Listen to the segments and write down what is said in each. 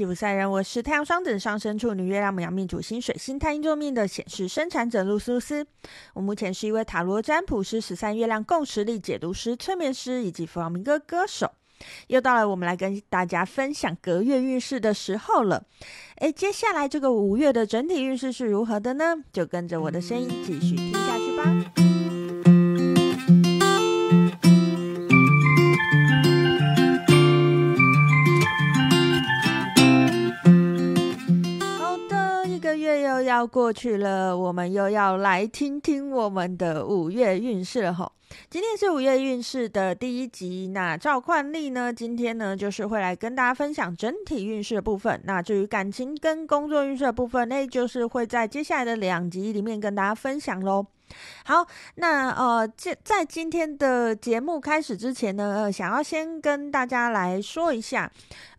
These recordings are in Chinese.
吉普赛人，我是太阳双子上升处女月亮牡羊命主星水星太阴座命的显示生产者露苏斯。我目前是一位塔罗占卜师、十三月亮共识力解读师、催眠师以及弗朗明哥歌手。又到了我们来跟大家分享隔月运势的时候了。诶，接下来这个五月的整体运势是如何的呢？就跟着我的声音继续听下去吧。要过去了，我们又要来听听我们的五月运势了吼。今天是五月运势的第一集，那照惯例呢，今天呢就是会来跟大家分享整体运势的部分。那至于感情跟工作运势的部分，那就是会在接下来的两集里面跟大家分享喽。好，那呃，在在今天的节目开始之前呢，呃，想要先跟大家来说一下，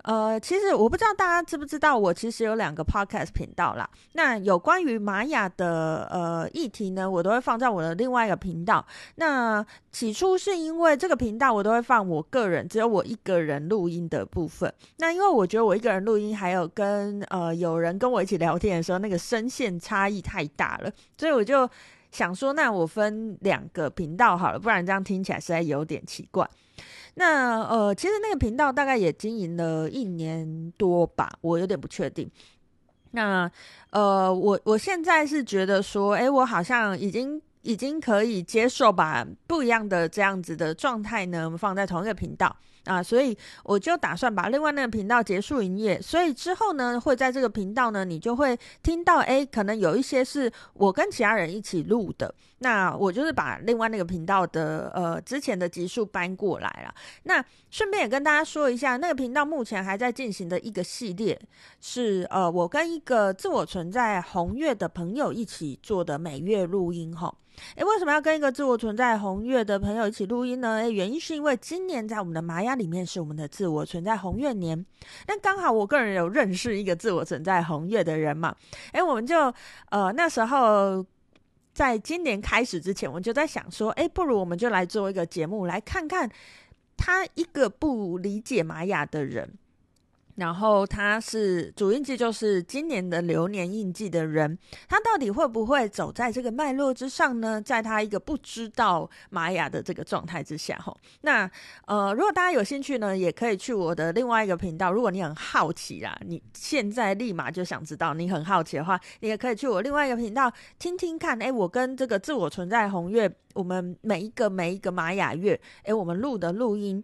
呃，其实我不知道大家知不知道，我其实有两个 podcast 频道啦。那有关于玛雅的呃议题呢，我都会放在我的另外一个频道。那起初是因为这个频道我都会放我个人，只有我一个人录音的部分。那因为我觉得我一个人录音，还有跟呃有人跟我一起聊天的时候，那个声线差异太大了，所以我就。想说，那我分两个频道好了，不然这样听起来实在有点奇怪。那呃，其实那个频道大概也经营了一年多吧，我有点不确定。那呃，我我现在是觉得说，诶，我好像已经。已经可以接受把不一样的这样子的状态呢放在同一个频道啊，所以我就打算把另外那个频道结束营业。所以之后呢，会在这个频道呢，你就会听到，诶，可能有一些是我跟其他人一起录的。那我就是把另外那个频道的呃之前的集数搬过来了。那顺便也跟大家说一下，那个频道目前还在进行的一个系列是呃我跟一个自我存在红月的朋友一起做的每月录音哈。诶，为什么要跟一个自我存在红月的朋友一起录音呢？诶，原因是因为今年在我们的玛雅里面是我们的自我存在红月年，那刚好我个人有认识一个自我存在红月的人嘛，诶，我们就呃那时候在今年开始之前，我就在想说，诶，不如我们就来做一个节目，来看看他一个不理解玛雅的人。然后他是主印记，就是今年的流年印记的人，他到底会不会走在这个脉络之上呢？在他一个不知道玛雅的这个状态之下，吼，那呃，如果大家有兴趣呢，也可以去我的另外一个频道。如果你很好奇啦，你现在立马就想知道，你很好奇的话，你也可以去我另外一个频道听听看。诶，我跟这个自我存在红月，我们每一个每一个玛雅月，诶，我们录的录音。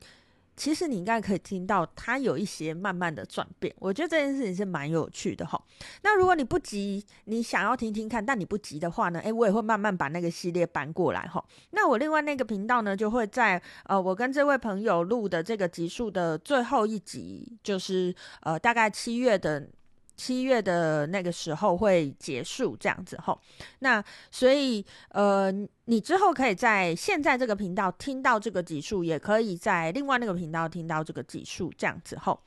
其实你应该可以听到它有一些慢慢的转变，我觉得这件事情是蛮有趣的哈。那如果你不急，你想要听听看，但你不急的话呢，诶，我也会慢慢把那个系列搬过来哈。那我另外那个频道呢，就会在呃，我跟这位朋友录的这个集数的最后一集，就是呃，大概七月的。七月的那个时候会结束这样子吼，那所以呃，你之后可以在现在这个频道听到这个集数，也可以在另外那个频道听到这个集数这样子吼。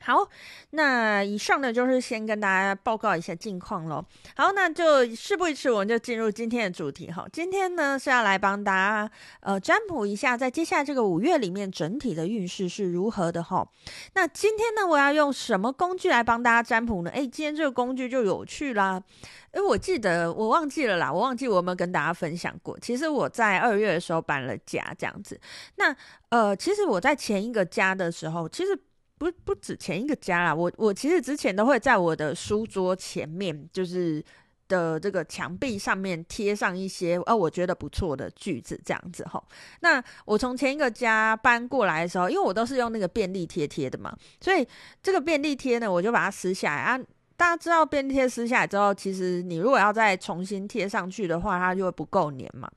好，那以上呢就是先跟大家报告一下近况喽。好，那就事不宜迟，我们就进入今天的主题哈。今天呢是要来帮大家呃占卜一下，在接下来这个五月里面整体的运势是如何的哈。那今天呢，我要用什么工具来帮大家占卜呢？诶，今天这个工具就有趣啦。诶，我记得我忘记了啦，我忘记我有没有跟大家分享过。其实我在二月的时候搬了家，这样子。那呃，其实我在前一个家的时候，其实。不不止前一个家啦，我我其实之前都会在我的书桌前面，就是的这个墙壁上面贴上一些哦，我觉得不错的句子这样子齁。那我从前一个家搬过来的时候，因为我都是用那个便利贴贴的嘛，所以这个便利贴呢，我就把它撕下来啊。大家知道便利贴撕下来之后，其实你如果要再重新贴上去的话，它就会不够黏嘛。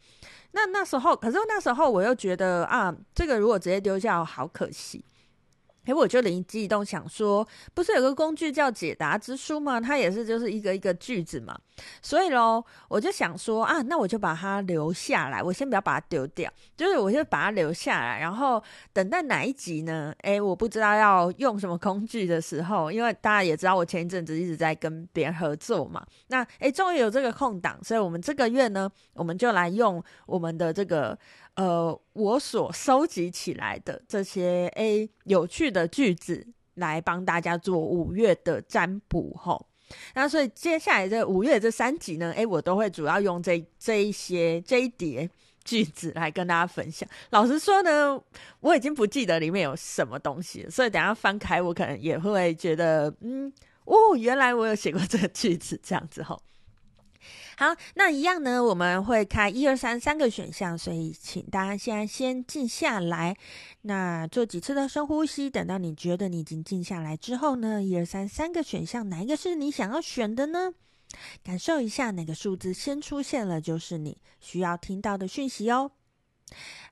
那那时候，可是那时候我又觉得啊，这个如果直接丢掉，好可惜。诶，我就灵机一动，想说，不是有个工具叫解答之书吗？它也是就是一个一个句子嘛。所以咯，我就想说啊，那我就把它留下来，我先不要把它丢掉，就是我就把它留下来，然后等待哪一集呢？诶，我不知道要用什么工具的时候，因为大家也知道我前一阵子一直在跟别人合作嘛。那诶，终于有这个空档，所以我们这个月呢，我们就来用我们的这个。呃，我所收集起来的这些 A 有趣的句子，来帮大家做五月的占卜吼。那所以接下来这五月这三集呢，诶，我都会主要用这这一些这一叠句子来跟大家分享。老实说呢，我已经不记得里面有什么东西，所以等下翻开我可能也会觉得，嗯，哦，原来我有写过这个句子这样子吼。好，那一样呢，我们会开一二三三个选项，所以请大家现在先静下来，那做几次的深呼吸，等到你觉得你已经静下来之后呢，一二三三个选项，哪一个是你想要选的呢？感受一下哪个数字先出现了，就是你需要听到的讯息哦。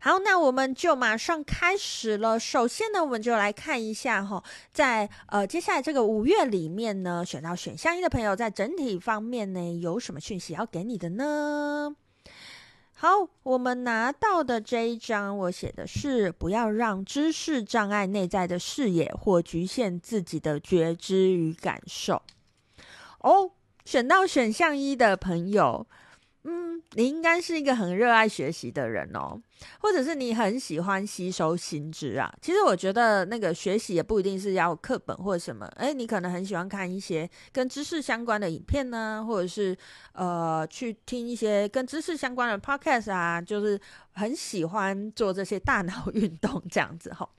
好，那我们就马上开始了。首先呢，我们就来看一下哈，在呃接下来这个五月里面呢，选到选项一的朋友，在整体方面呢，有什么讯息要给你的呢？好，我们拿到的这一张，我写的是不要让知识障碍内在的视野或局限自己的觉知与感受。哦，选到选项一的朋友。嗯，你应该是一个很热爱学习的人哦，或者是你很喜欢吸收新知啊。其实我觉得那个学习也不一定是要课本或什么，诶，你可能很喜欢看一些跟知识相关的影片呢，或者是呃去听一些跟知识相关的 podcast 啊，就是很喜欢做这些大脑 运动这样子哈。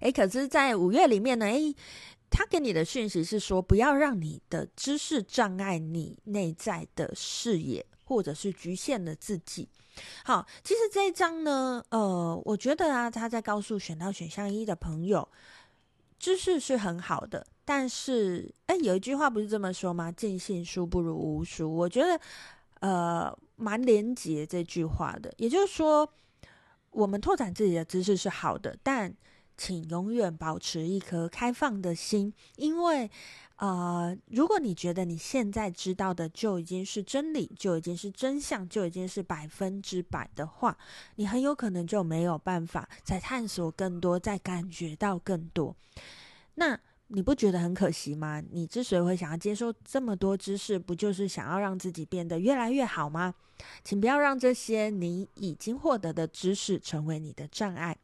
诶，可是，在五月里面呢，诶。他给你的讯息是说，不要让你的知识障碍你内在的视野，或者是局限了自己。好，其实这一章呢，呃，我觉得啊，他在告诉选到选项一的朋友，知识是很好的，但是，哎，有一句话不是这么说吗？尽信书不如无书。我觉得，呃，蛮连结这句话的。也就是说，我们拓展自己的知识是好的，但请永远保持一颗开放的心，因为，呃，如果你觉得你现在知道的就已经是真理，就已经是真相，就已经是百分之百的话，你很有可能就没有办法再探索更多，再感觉到更多。那你不觉得很可惜吗？你之所以会想要接受这么多知识，不就是想要让自己变得越来越好吗？请不要让这些你已经获得的知识成为你的障碍。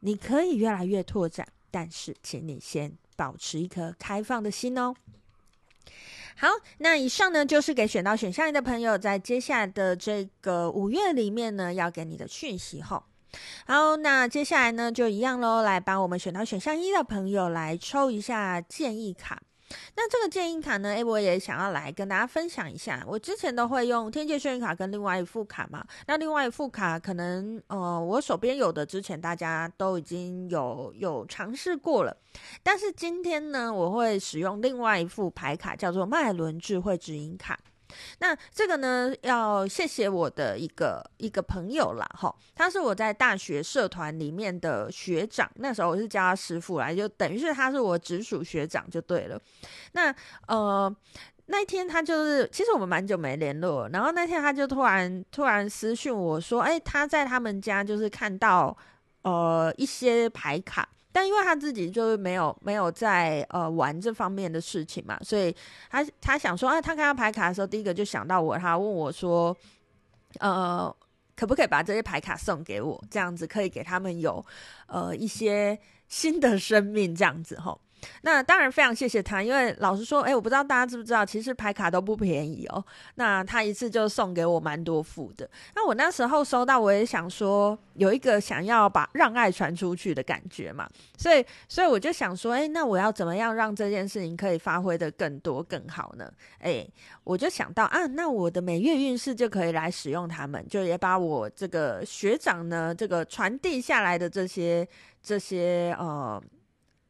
你可以越来越拓展，但是请你先保持一颗开放的心哦。好，那以上呢就是给选到选项一的朋友，在接下来的这个五月里面呢，要给你的讯息吼。好，那接下来呢就一样喽，来帮我们选到选项一的朋友来抽一下建议卡。那这个建议卡呢，诶，我也想要来跟大家分享一下。我之前都会用天界幸运卡跟另外一副卡嘛。那另外一副卡可能，呃，我手边有的之前大家都已经有有尝试过了。但是今天呢，我会使用另外一副牌卡，叫做脉轮智慧指引卡。那这个呢，要谢谢我的一个一个朋友啦，哈，他是我在大学社团里面的学长，那时候我是叫他师傅来，就等于是他是我直属学长就对了。那呃，那一天他就是，其实我们蛮久没联络，然后那天他就突然突然私讯我说，哎，他在他们家就是看到呃一些牌卡。但因为他自己就是没有没有在呃玩这方面的事情嘛，所以他他想说，啊，他看到牌卡的时候，第一个就想到我，他问我说，呃，可不可以把这些牌卡送给我，这样子可以给他们有呃一些新的生命，这样子吼。那当然非常谢谢他，因为老实说，哎，我不知道大家知不知道，其实牌卡都不便宜哦。那他一次就送给我蛮多副的。那我那时候收到，我也想说有一个想要把让爱传出去的感觉嘛，所以所以我就想说，哎，那我要怎么样让这件事情可以发挥得更多更好呢？哎，我就想到啊，那我的每月运势就可以来使用它们，就也把我这个学长呢这个传递下来的这些这些呃。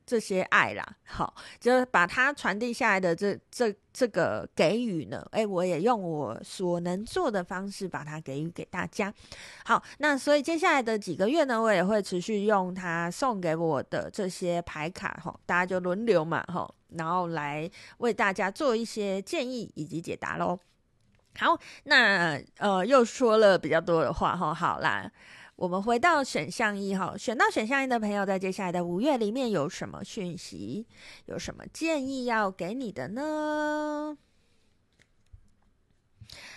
这些爱啦，好，就是把它传递下来的这这这个给予呢，诶，我也用我所能做的方式把它给予给大家。好，那所以接下来的几个月呢，我也会持续用它送给我的这些牌卡，哈，大家就轮流嘛，哈，然后来为大家做一些建议以及解答喽。好，那呃，又说了比较多的话，哈，好啦。我们回到选项一哈，选到选项一的朋友，在接下来的五月里面有什么讯息？有什么建议要给你的呢？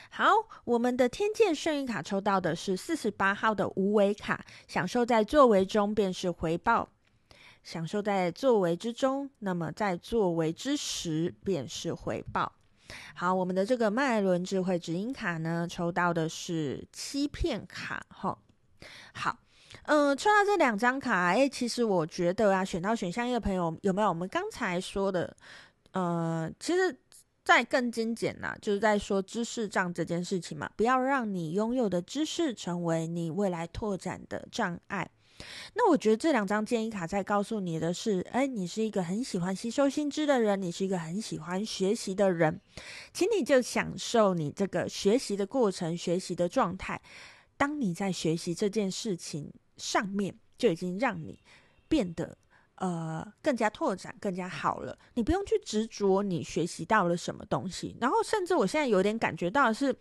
好，我们的天剑幸运卡抽到的是四十八号的无为卡，享受在作为中便是回报。享受在作为之中，那么在作为之时便是回报。好，我们的这个脉轮智慧指引卡呢，抽到的是欺骗卡。哈，好，嗯、抽到这两张卡，哎，其实我觉得啊，选到选项一的朋友有没有我们刚才说的？呃，其实再更精简呐、就是在说知识障这件事情嘛，不要让你拥有的知识成为你未来拓展的障碍。那我觉得这两张建议卡在告诉你的是，哎，你是一个很喜欢吸收新知的人，你是一个很喜欢学习的人，请你就享受你这个学习的过程、学习的状态。当你在学习这件事情上面，就已经让你变得呃更加拓展、更加好了。你不用去执着你学习到了什么东西，然后甚至我现在有点感觉到是，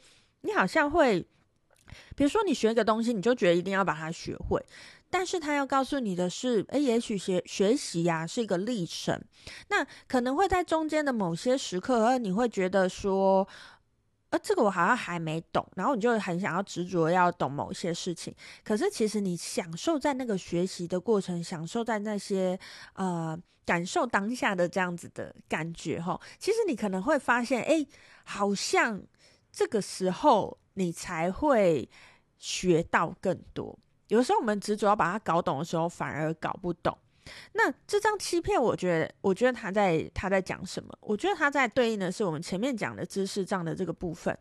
你好像会，比如说你学一个东西，你就觉得一定要把它学会。但是他要告诉你的是，诶，也许学学习呀是一个历程，那可能会在中间的某些时刻，呃，你会觉得说，呃，这个我好像还没懂，然后你就很想要执着要懂某些事情。可是其实你享受在那个学习的过程，享受在那些呃感受当下的这样子的感觉，哈，其实你可能会发现，诶，好像这个时候你才会学到更多。有时候我们执着要把它搞懂的时候，反而搞不懂。那这张欺骗，我觉得，我觉得他在他在讲什么？我觉得他在对应的是我们前面讲的知识障的这个部分。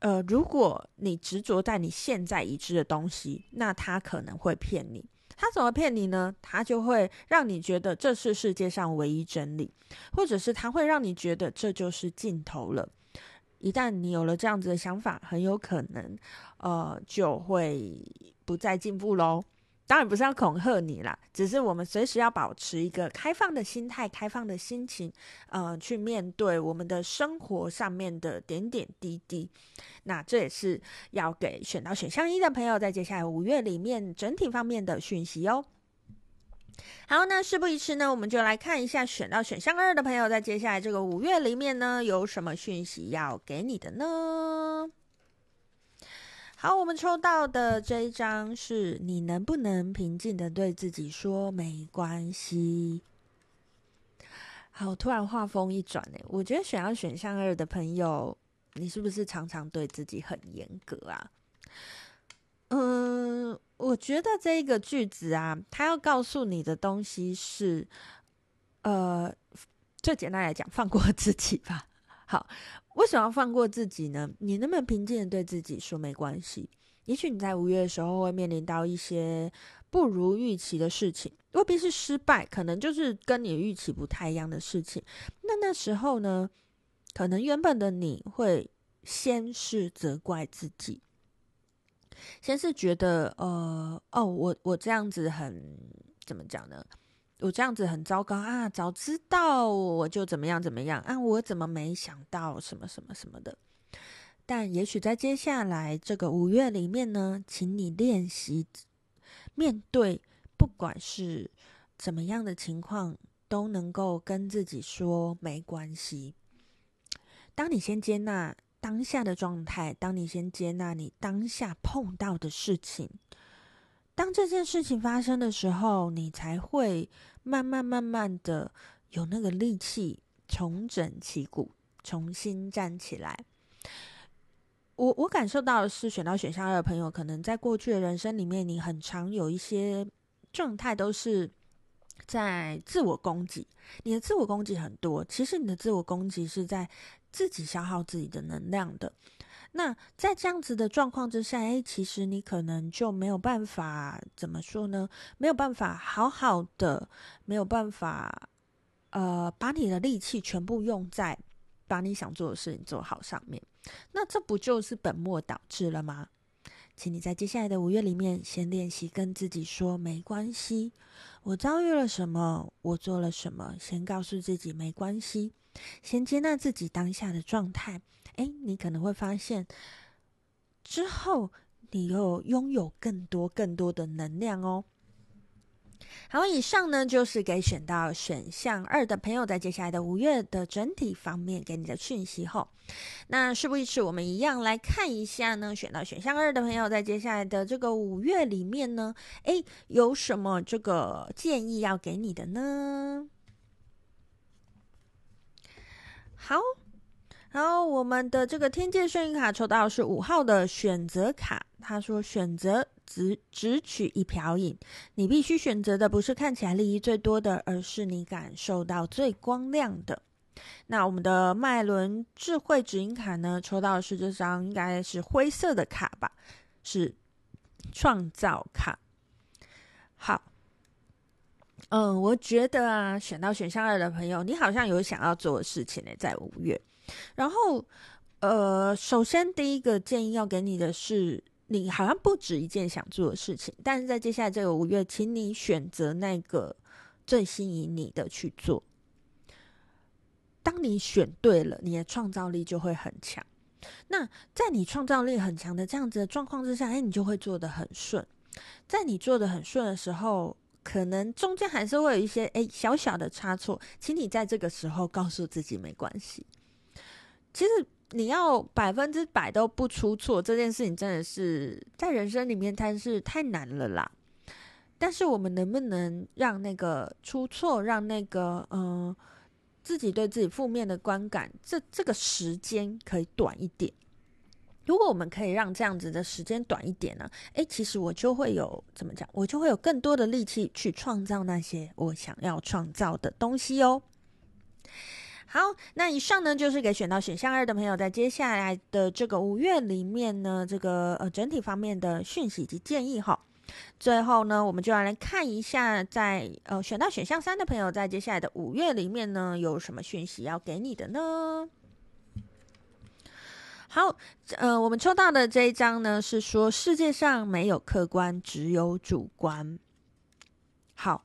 呃，如果你执着在你现在已知的东西，那他可能会骗你。他怎么骗你呢？他就会让你觉得这是世界上唯一真理，或者是他会让你觉得这就是尽头了。一旦你有了这样子的想法，很有可能，呃，就会不再进步喽。当然不是要恐吓你啦，只是我们随时要保持一个开放的心态、开放的心情，呃，去面对我们的生活上面的点点滴滴。那这也是要给选到选项一的朋友，在接下来五月里面整体方面的讯息哦。好，那事不宜迟呢，我们就来看一下选到选项二的朋友，在接下来这个五月里面呢，有什么讯息要给你的呢？好，我们抽到的这一张是你能不能平静的对自己说没关系？好，突然话锋一转呢，我觉得选要选项二的朋友，你是不是常常对自己很严格啊？嗯。我觉得这一个句子啊，它要告诉你的东西是，呃，最简单来讲，放过自己吧。好，为什么要放过自己呢？你能不能平静的对自己说没关系？也许你在五月的时候会面临到一些不如预期的事情，未必是失败，可能就是跟你预期不太一样的事情。那那时候呢，可能原本的你会先是责怪自己。先是觉得，呃，哦，我我这样子很怎么讲呢？我这样子很糟糕啊！早知道我就怎么样怎么样啊！我怎么没想到什么什么什么的？但也许在接下来这个五月里面呢，请你练习面对，不管是怎么样的情况，都能够跟自己说没关系。当你先接纳。当下的状态，当你先接纳你当下碰到的事情，当这件事情发生的时候，你才会慢慢慢慢的有那个力气重整旗鼓，重新站起来。我我感受到的是，选到选项二的朋友，可能在过去的人生里面，你很常有一些状态都是在自我攻击，你的自我攻击很多。其实你的自我攻击是在。自己消耗自己的能量的，那在这样子的状况之下，诶，其实你可能就没有办法怎么说呢？没有办法好好的，没有办法，呃，把你的力气全部用在把你想做的事情做好上面。那这不就是本末倒置了吗？请你在接下来的五月里面，先练习跟自己说没关系。我遭遇了什么？我做了什么？先告诉自己没关系。先接纳自己当下的状态，诶，你可能会发现，之后你又拥有更多更多的能量哦。好，以上呢就是给选到选项二的朋友，在接下来的五月的整体方面给你的讯息后，那事不宜迟，我们一样来看一下呢，选到选项二的朋友，在接下来的这个五月里面呢，诶，有什么这个建议要给你的呢？好，然后我们的这个天界幸运卡抽到是五号的选择卡，他说选择。只只取一瓢饮，你必须选择的不是看起来利益最多的，而是你感受到最光亮的。那我们的脉轮智慧指引卡呢？抽到是这张应该是灰色的卡吧？是创造卡。好，嗯，我觉得啊，选到选项二的朋友，你好像有想要做的事情呢，在五月。然后，呃，首先第一个建议要给你的是。你好像不止一件想做的事情，但是在接下来这个五月，请你选择那个最吸引你的去做。当你选对了，你的创造力就会很强。那在你创造力很强的这样子的状况之下，哎，你就会做得很顺。在你做得很顺的时候，可能中间还是会有一些哎小小的差错，请你在这个时候告诉自己没关系。其实。你要百分之百都不出错，这件事情真的是在人生里面，它是太难了啦。但是我们能不能让那个出错，让那个嗯、自己对自己负面的观感，这这个时间可以短一点？如果我们可以让这样子的时间短一点呢？诶，其实我就会有怎么讲，我就会有更多的力气去创造那些我想要创造的东西哦。好，那以上呢就是给选到选项二的朋友，在接下来的这个五月里面呢，这个呃整体方面的讯息及建议哈。最后呢，我们就要来看一下在，在呃选到选项三的朋友，在接下来的五月里面呢，有什么讯息要给你的呢？好，呃，我们抽到的这一张呢，是说世界上没有客观，只有主观。好。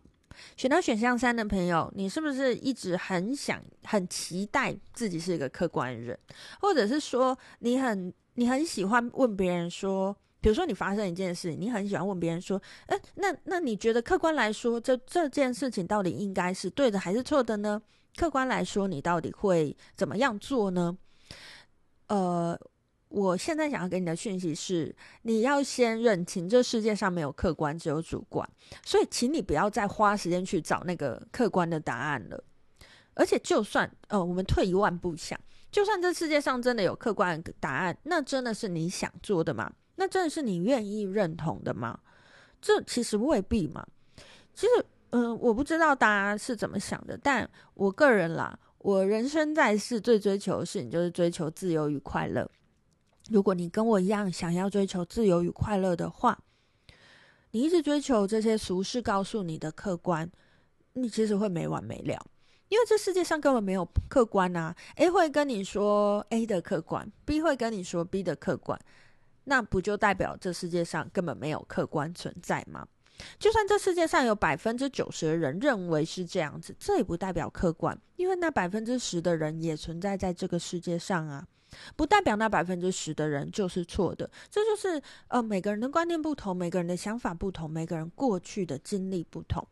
选到选项三的朋友，你是不是一直很想、很期待自己是一个客观人，或者是说你很、你很喜欢问别人说，比如说你发生一件事，你很喜欢问别人说，诶，那那你觉得客观来说，这这件事情到底应该是对的还是错的呢？客观来说，你到底会怎么样做呢？呃。我现在想要给你的讯息是，你要先认清这世界上没有客观，只有主观。所以，请你不要再花时间去找那个客观的答案了。而且，就算呃，我们退一万步想，就算这世界上真的有客观的答案，那真的是你想做的吗？那真的是你愿意认同的吗？这其实未必嘛。其实，嗯、我不知道大家是怎么想的，但我个人啦，我人生在世最追求的事情就是追求自由与快乐。如果你跟我一样想要追求自由与快乐的话，你一直追求这些俗世告诉你的客观，你其实会没完没了。因为这世界上根本没有客观啊，A 会跟你说 A 的客观，B 会跟你说 B 的客观，那不就代表这世界上根本没有客观存在吗？就算这世界上有百分之九十的人认为是这样子，这也不代表客观，因为那百分之十的人也存在在这个世界上啊。不代表那百分之十的人就是错的，这就是呃每个人的观念不同，每个人的想法不同，每个人过去的经历不同，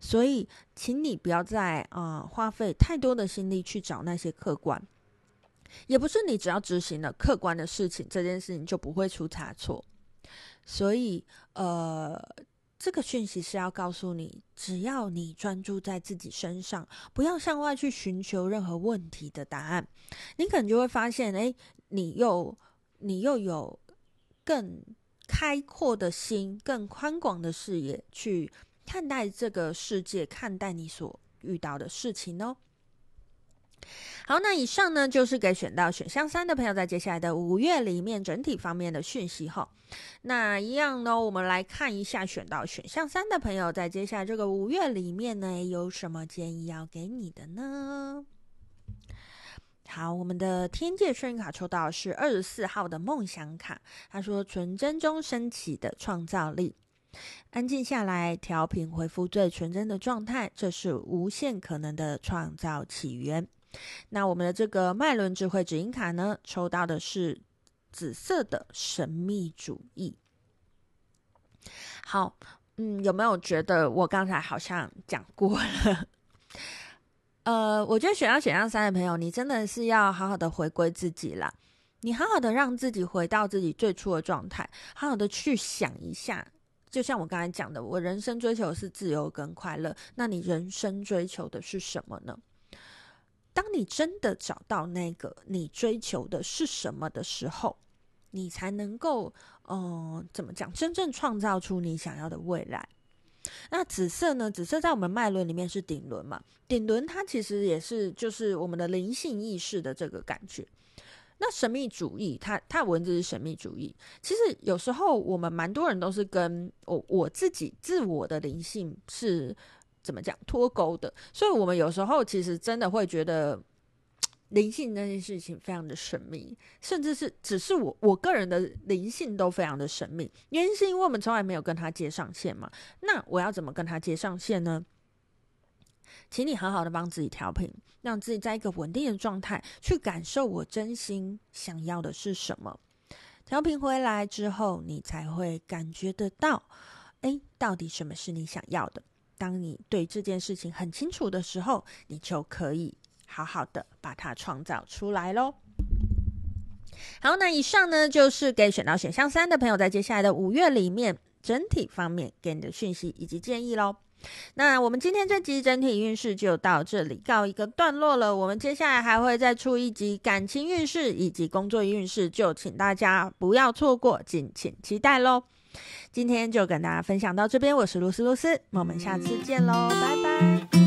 所以请你不要再啊、花费太多的心力去找那些客观，也不是你只要执行了客观的事情，这件事情就不会出差错，所以呃。这个讯息是要告诉你，只要你专注在自己身上，不要向外去寻求任何问题的答案，你可能就会发现，哎，你又你又有更开阔的心、更宽广的视野去看待这个世界，看待你所遇到的事情哦。好，那以上呢就是给选到选项三的朋友，在接下来的五月里面整体方面的讯息哈。那一样呢，我们来看一下选到选项三的朋友，在接下来这个五月里面呢，有什么建议要给你的呢？好，我们的天界幸运卡抽到是二十四号的梦想卡，他说：“纯真中升起的创造力，安静下来，调频，恢复最纯真的状态，这是无限可能的创造起源。”那我们的这个脉轮智慧指引卡呢，抽到的是紫色的神秘主义。好，嗯，有没有觉得我刚才好像讲过了？呃，我觉得选到选项三的朋友，你真的是要好好的回归自己啦。你好好的让自己回到自己最初的状态，好好的去想一下。就像我刚才讲的，我人生追求是自由跟快乐。那你人生追求的是什么呢？当你真的找到那个你追求的是什么的时候，你才能够，嗯、怎么讲？真正创造出你想要的未来。那紫色呢？紫色在我们脉轮里面是顶轮嘛？顶轮它其实也是就是我们的灵性意识的这个感觉。那神秘主义，它它文字是神秘主义。其实有时候我们蛮多人都是跟我我自己自我的灵性是怎么讲脱钩的，所以我们有时候其实真的会觉得灵性那件事情非常的神秘，甚至是只是我我个人的灵性都非常的神秘。原因是因为我们从来没有跟他接上线嘛。那我要怎么跟他接上线呢？请你好好的帮自己调频，让自己在一个稳定的状态，去感受我真心想要的是什么。调频回来之后，你才会感觉得到，诶，到底什么是你想要的？当你对这件事情很清楚的时候，你就可以好好的把它创造出来喽。好，那以上呢，就是给选到选项三的朋友，在接下来的五月里面，整体方面给你的讯息以及建议喽。那我们今天这集整体运势就到这里告一个段落了。我们接下来还会再出一集感情运势以及工作运势，就请大家不要错过，敬请期待喽。今天就跟大家分享到这边，我是露丝露丝，我们下次见喽，拜拜。